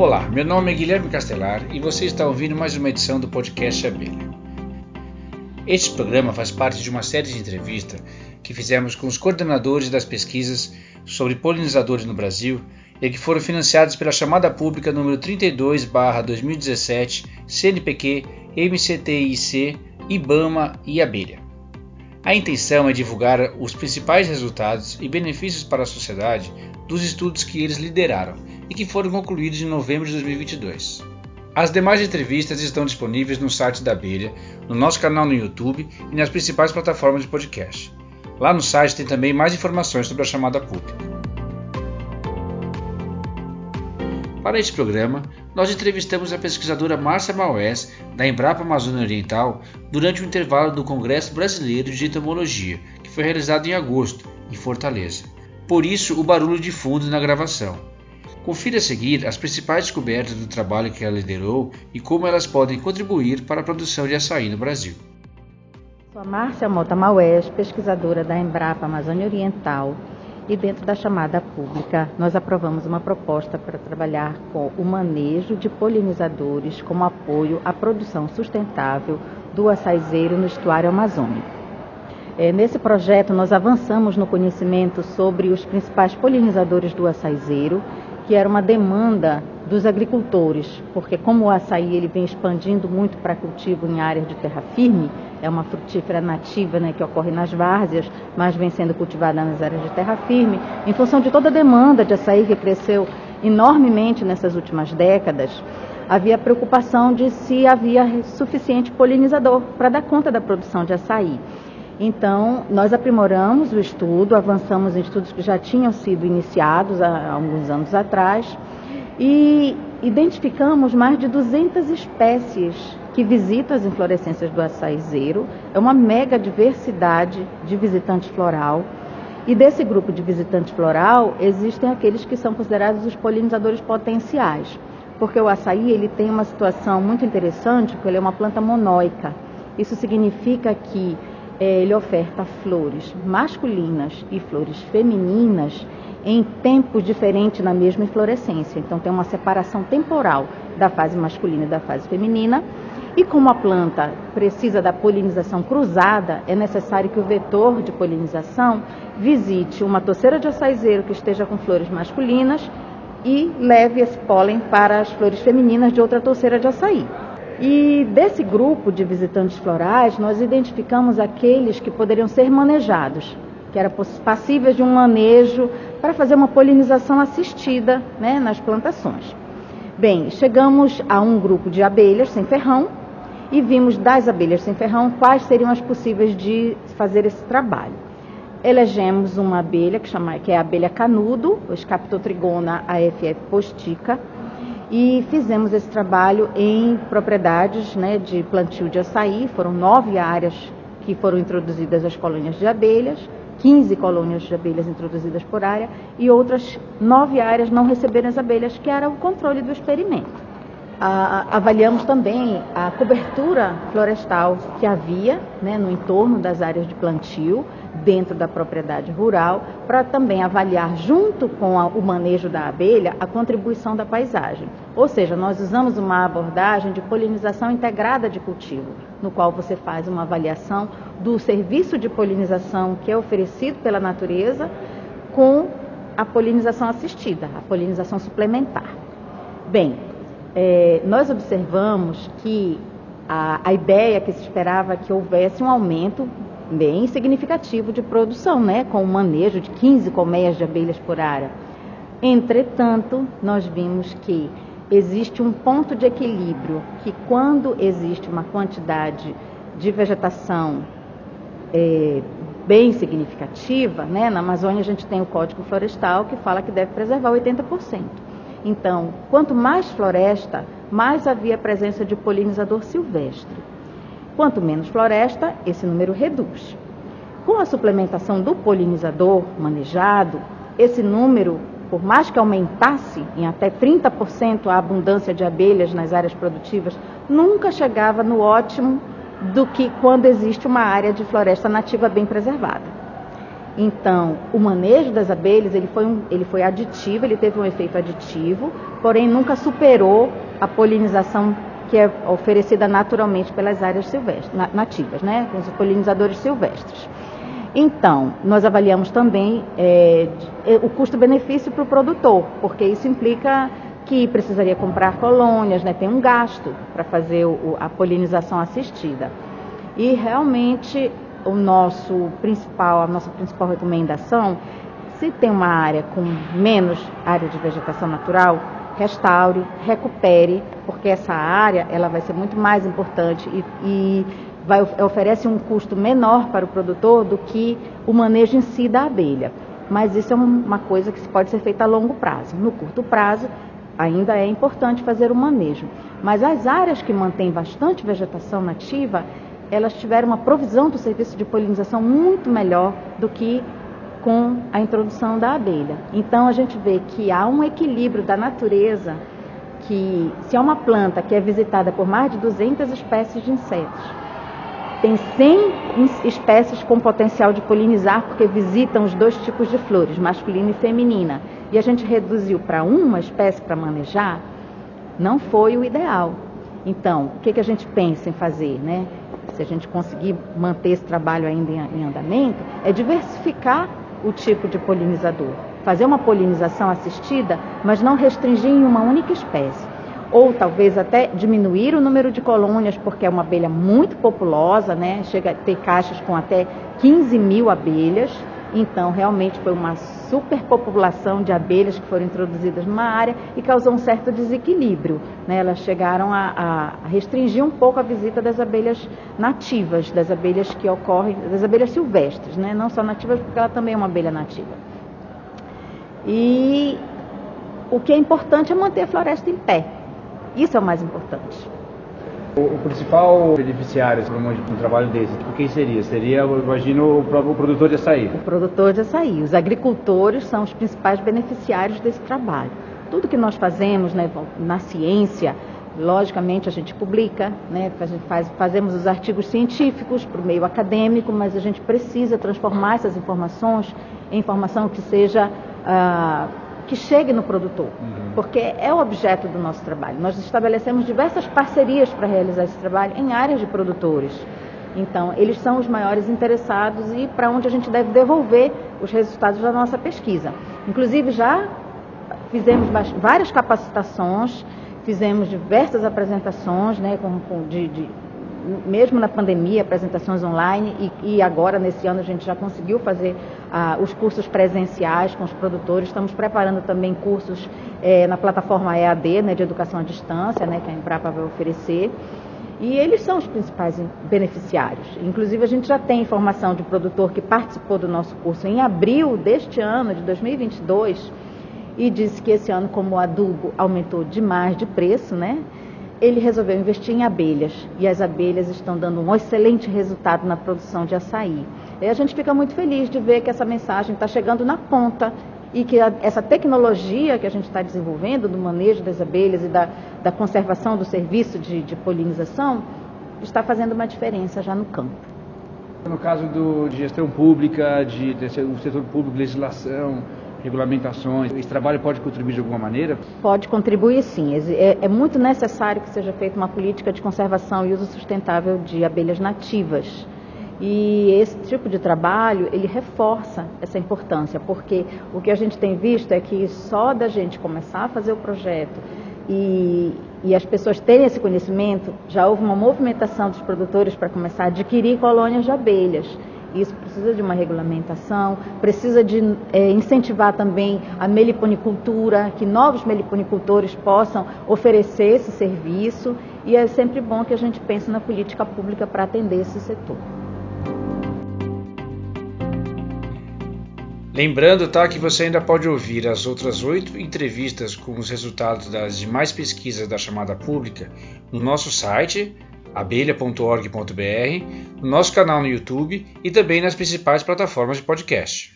Olá, meu nome é Guilherme Castelar e você está ouvindo mais uma edição do podcast Abelha. Este programa faz parte de uma série de entrevistas que fizemos com os coordenadores das pesquisas sobre polinizadores no Brasil e que foram financiados pela chamada pública número 32/2017 CNPq, MCTIC, IBAMA e Abelha. A intenção é divulgar os principais resultados e benefícios para a sociedade dos estudos que eles lideraram e que foram concluídos em novembro de 2022. As demais entrevistas estão disponíveis no site da Abelha, no nosso canal no YouTube e nas principais plataformas de podcast. Lá no site tem também mais informações sobre a chamada pública. Para este programa, nós entrevistamos a pesquisadora Márcia Maués, da Embrapa Amazônia Oriental, durante o intervalo do Congresso Brasileiro de Entomologia, que foi realizado em agosto, em Fortaleza. Por isso, o barulho de fundo na gravação. Confira a seguir as principais descobertas do trabalho que ela liderou e como elas podem contribuir para a produção de açaí no Brasil. Sou a Márcia Mota Maués, pesquisadora da Embrapa Amazônia Oriental e dentro da chamada pública nós aprovamos uma proposta para trabalhar com o manejo de polinizadores como apoio à produção sustentável do açaizeiro no estuário amazônico. É, nesse projeto, nós avançamos no conhecimento sobre os principais polinizadores do açaizeiro, que era uma demanda dos agricultores, porque como o açaí ele vem expandindo muito para cultivo em áreas de terra firme, é uma frutífera nativa né, que ocorre nas várzeas, mas vem sendo cultivada nas áreas de terra firme, em função de toda a demanda de açaí que cresceu enormemente nessas últimas décadas, havia preocupação de se havia suficiente polinizador para dar conta da produção de açaí. Então, nós aprimoramos o estudo, avançamos em estudos que já tinham sido iniciados há alguns anos atrás e identificamos mais de 200 espécies que visitam as inflorescências do açaizeiro. É uma mega diversidade de visitante floral. E desse grupo de visitante floral, existem aqueles que são considerados os polinizadores potenciais, porque o açaí ele tem uma situação muito interessante, porque ele é uma planta monóica. Isso significa que ele oferta flores masculinas e flores femininas em tempos diferentes na mesma inflorescência. Então tem uma separação temporal da fase masculina e da fase feminina. E como a planta precisa da polinização cruzada, é necessário que o vetor de polinização visite uma toceira de açaizeiro que esteja com flores masculinas e leve esse pólen para as flores femininas de outra toceira de açaí. E desse grupo de visitantes florais, nós identificamos aqueles que poderiam ser manejados, que eram passíveis de um manejo para fazer uma polinização assistida né, nas plantações. Bem, chegamos a um grupo de abelhas sem ferrão e vimos das abelhas sem ferrão quais seriam as possíveis de fazer esse trabalho. Elegemos uma abelha que, chama, que é a abelha canudo, o Scaptotrigona AFF postica, e fizemos esse trabalho em propriedades né, de plantio de açaí. Foram nove áreas que foram introduzidas as colônias de abelhas, 15 colônias de abelhas introduzidas por área e outras nove áreas não receberam as abelhas, que era o controle do experimento avaliamos também a cobertura florestal que havia né, no entorno das áreas de plantio, dentro da propriedade rural, para também avaliar, junto com a, o manejo da abelha, a contribuição da paisagem. Ou seja, nós usamos uma abordagem de polinização integrada de cultivo, no qual você faz uma avaliação do serviço de polinização que é oferecido pela natureza com a polinização assistida, a polinização suplementar. Bem, é, nós observamos que a, a, ideia que se esperava que houvesse um aumento bem significativo de produção, né, com o manejo de 15 colmeias de abelhas por área. Entretanto, nós vimos que existe um ponto de equilíbrio que quando existe uma quantidade de vegetação é, bem significativa, né, na Amazônia a gente tem o Código Florestal que fala que deve preservar 80%. Então, quanto mais floresta, mais havia presença de polinizador silvestre. Quanto menos floresta, esse número reduz. Com a suplementação do polinizador manejado, esse número, por mais que aumentasse em até 30% a abundância de abelhas nas áreas produtivas, nunca chegava no ótimo do que quando existe uma área de floresta nativa bem preservada. Então, o manejo das abelhas ele foi, um, ele foi aditivo, ele teve um efeito aditivo, porém nunca superou a polinização que é oferecida naturalmente pelas áreas silvestres, nativas, né, com os polinizadores silvestres. Então, nós avaliamos também é, o custo-benefício para o produtor, porque isso implica que precisaria comprar colônias, né, tem um gasto para fazer o, a polinização assistida. E realmente o nosso principal, a nossa principal recomendação, se tem uma área com menos área de vegetação natural, restaure, recupere, porque essa área ela vai ser muito mais importante e, e vai, oferece um custo menor para o produtor do que o manejo em si da abelha. Mas isso é uma coisa que pode ser feita a longo prazo. No curto prazo, ainda é importante fazer o manejo. Mas as áreas que mantêm bastante vegetação nativa, elas tiveram uma provisão do serviço de polinização muito melhor do que com a introdução da abelha. Então a gente vê que há um equilíbrio da natureza que se é uma planta que é visitada por mais de 200 espécies de insetos, tem 100 espécies com potencial de polinizar porque visitam os dois tipos de flores, masculina e feminina, e a gente reduziu para uma espécie para manejar, não foi o ideal. Então, o que, que a gente pensa em fazer, né? Se a gente conseguir manter esse trabalho ainda em, em andamento, é diversificar o tipo de polinizador. Fazer uma polinização assistida, mas não restringir em uma única espécie. Ou talvez até diminuir o número de colônias, porque é uma abelha muito populosa, né? Chega a ter caixas com até 15 mil abelhas. Então, realmente foi uma superpopulação de abelhas que foram introduzidas numa área e causou um certo desequilíbrio. Né? Elas chegaram a, a, restringir um pouco a visita das abelhas nativas, das abelhas que ocorrem, das abelhas silvestres, né? não só nativas, porque ela também é uma abelha nativa. E o que é importante é manter a floresta em pé. Isso é o mais importante. O, principal beneficiário de um trabalho desse, tipo, quem seria? Seria, eu imagino, o, próprio produtor de açaí. O produtor de açaí. Os agricultores são os principais beneficiários desse trabalho. Tudo que nós fazemos né, na ciência, logicamente a gente publica, né, a gente faz, fazemos os artigos científicos para o meio acadêmico, mas a gente precisa transformar essas informações em informação que seja. Ah, que chegue no produtor, uhum. porque é o objeto do nosso trabalho. Nós estabelecemos diversas parcerias para realizar esse trabalho em áreas de produtores. Então, eles são os maiores interessados e para onde a gente deve devolver os resultados da nossa pesquisa. Inclusive, já fizemos várias capacitações, fizemos diversas apresentações né, com, com, de, de mesmo na pandemia, apresentações online e, e, agora, nesse ano, a gente já conseguiu fazer ah, os cursos presenciais com os produtores. Estamos preparando também cursos eh, na plataforma EAD, né, de educação à distância, né, que a Embrapa vai oferecer. E eles são os principais beneficiários. Inclusive, a gente já tem informação de produtor que participou do nosso curso em abril deste ano, de 2022, e disse que esse ano, como o adubo aumentou demais de preço, né? Ele resolveu investir em abelhas e as abelhas estão dando um excelente resultado na produção de açaí. E a gente fica muito feliz de ver que essa mensagem está chegando na ponta e que a, essa tecnologia que a gente está desenvolvendo do manejo das abelhas e da, da conservação do serviço de, de, polinização está fazendo uma diferença já no campo. No caso do, de gestão pública, de, de, setor público, legislação, regulamentações. Esse trabalho pode contribuir de alguma maneira? Pode contribuir sim. É, é, muito necessário que seja feita uma política de conservação e uso sustentável de abelhas nativas. E esse tipo de trabalho, ele reforça essa importância, porque o que a gente tem visto é que só da gente começar a fazer o projeto e, e as pessoas terem esse conhecimento, já houve uma movimentação dos produtores para começar a adquirir colônias de abelhas. Isso precisa de uma regulamentação, precisa de é, incentivar também a meliponicultura, que novos meliponicultores possam oferecer esse serviço e é sempre bom que a gente pense na política pública para atender esse setor. Lembrando, tá, que você ainda pode ouvir as outras oito entrevistas com os resultados das demais pesquisas da chamada pública no nosso site abelha.org.br, no nosso canal no YouTube e também nas principais plataformas de podcast.